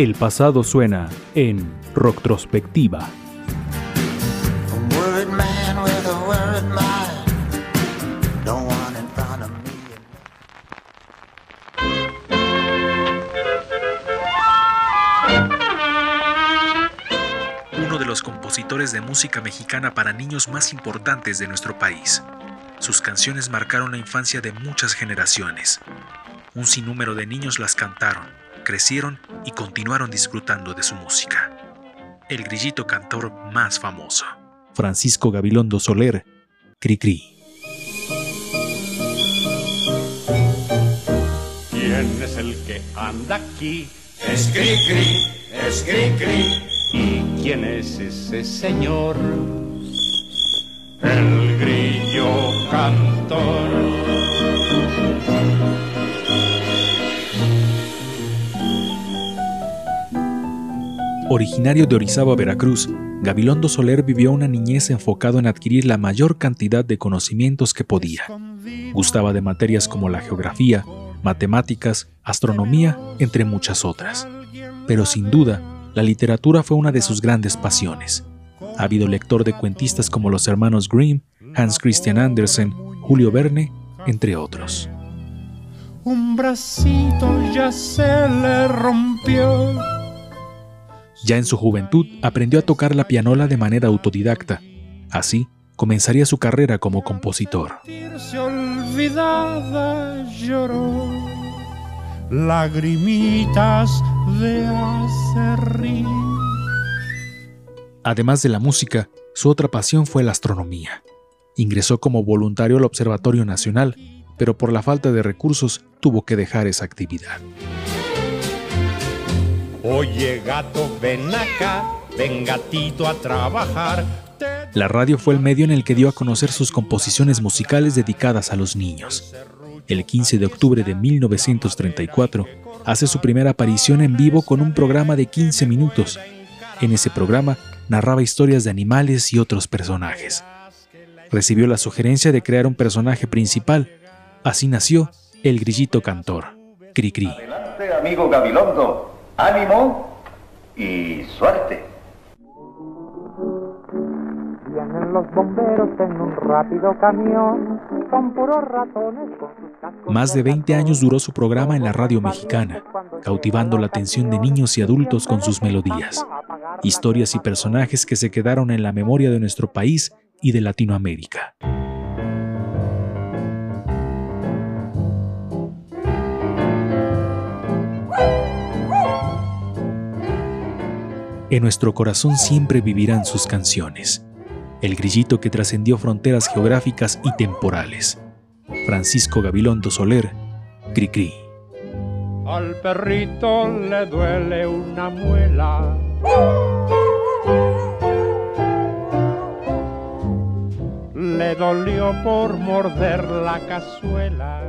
El pasado suena en Rocktrospectiva. Uno de los compositores de música mexicana para niños más importantes de nuestro país. Sus canciones marcaron la infancia de muchas generaciones. Un sinnúmero de niños las cantaron, crecieron y continuaron disfrutando de su música. El grillito cantor más famoso. Francisco Gabilondo Soler, Cricri. ¿Quién es el que anda aquí? Es Cricri, es Cricri. ¿Y quién es ese señor? El grillo cantor. Originario de Orizaba, Veracruz, Gabilondo Soler vivió una niñez enfocado en adquirir la mayor cantidad de conocimientos que podía. Gustaba de materias como la geografía, matemáticas, astronomía, entre muchas otras. Pero sin duda, la literatura fue una de sus grandes pasiones. Ha habido lector de cuentistas como los hermanos Grimm, Hans Christian Andersen, Julio Verne, entre otros. Un bracito ya se le rompió. Ya en su juventud aprendió a tocar la pianola de manera autodidacta. Así, comenzaría su carrera como compositor. Además de la música, su otra pasión fue la astronomía. Ingresó como voluntario al Observatorio Nacional, pero por la falta de recursos tuvo que dejar esa actividad. Oye gato, ven acá, ven gatito a trabajar. La radio fue el medio en el que dio a conocer sus composiciones musicales dedicadas a los niños. El 15 de octubre de 1934 hace su primera aparición en vivo con un programa de 15 minutos. En ese programa narraba historias de animales y otros personajes. Recibió la sugerencia de crear un personaje principal. Así nació el grillito cantor, Cricri. Adelante, amigo Gabilondo. Ánimo y suerte. Vienen los bomberos en un rápido camión, son puros ratones con sus cascos. Más de 20 años duró su programa en la radio mexicana, cautivando la atención de niños y adultos con sus melodías, historias y personajes que se quedaron en la memoria de nuestro país y de Latinoamérica. En nuestro corazón siempre vivirán sus canciones, el grillito que trascendió fronteras geográficas y temporales. Francisco Gabilondo Soler, Cricri. Al perrito le duele una muela. Le dolió por morder la cazuela.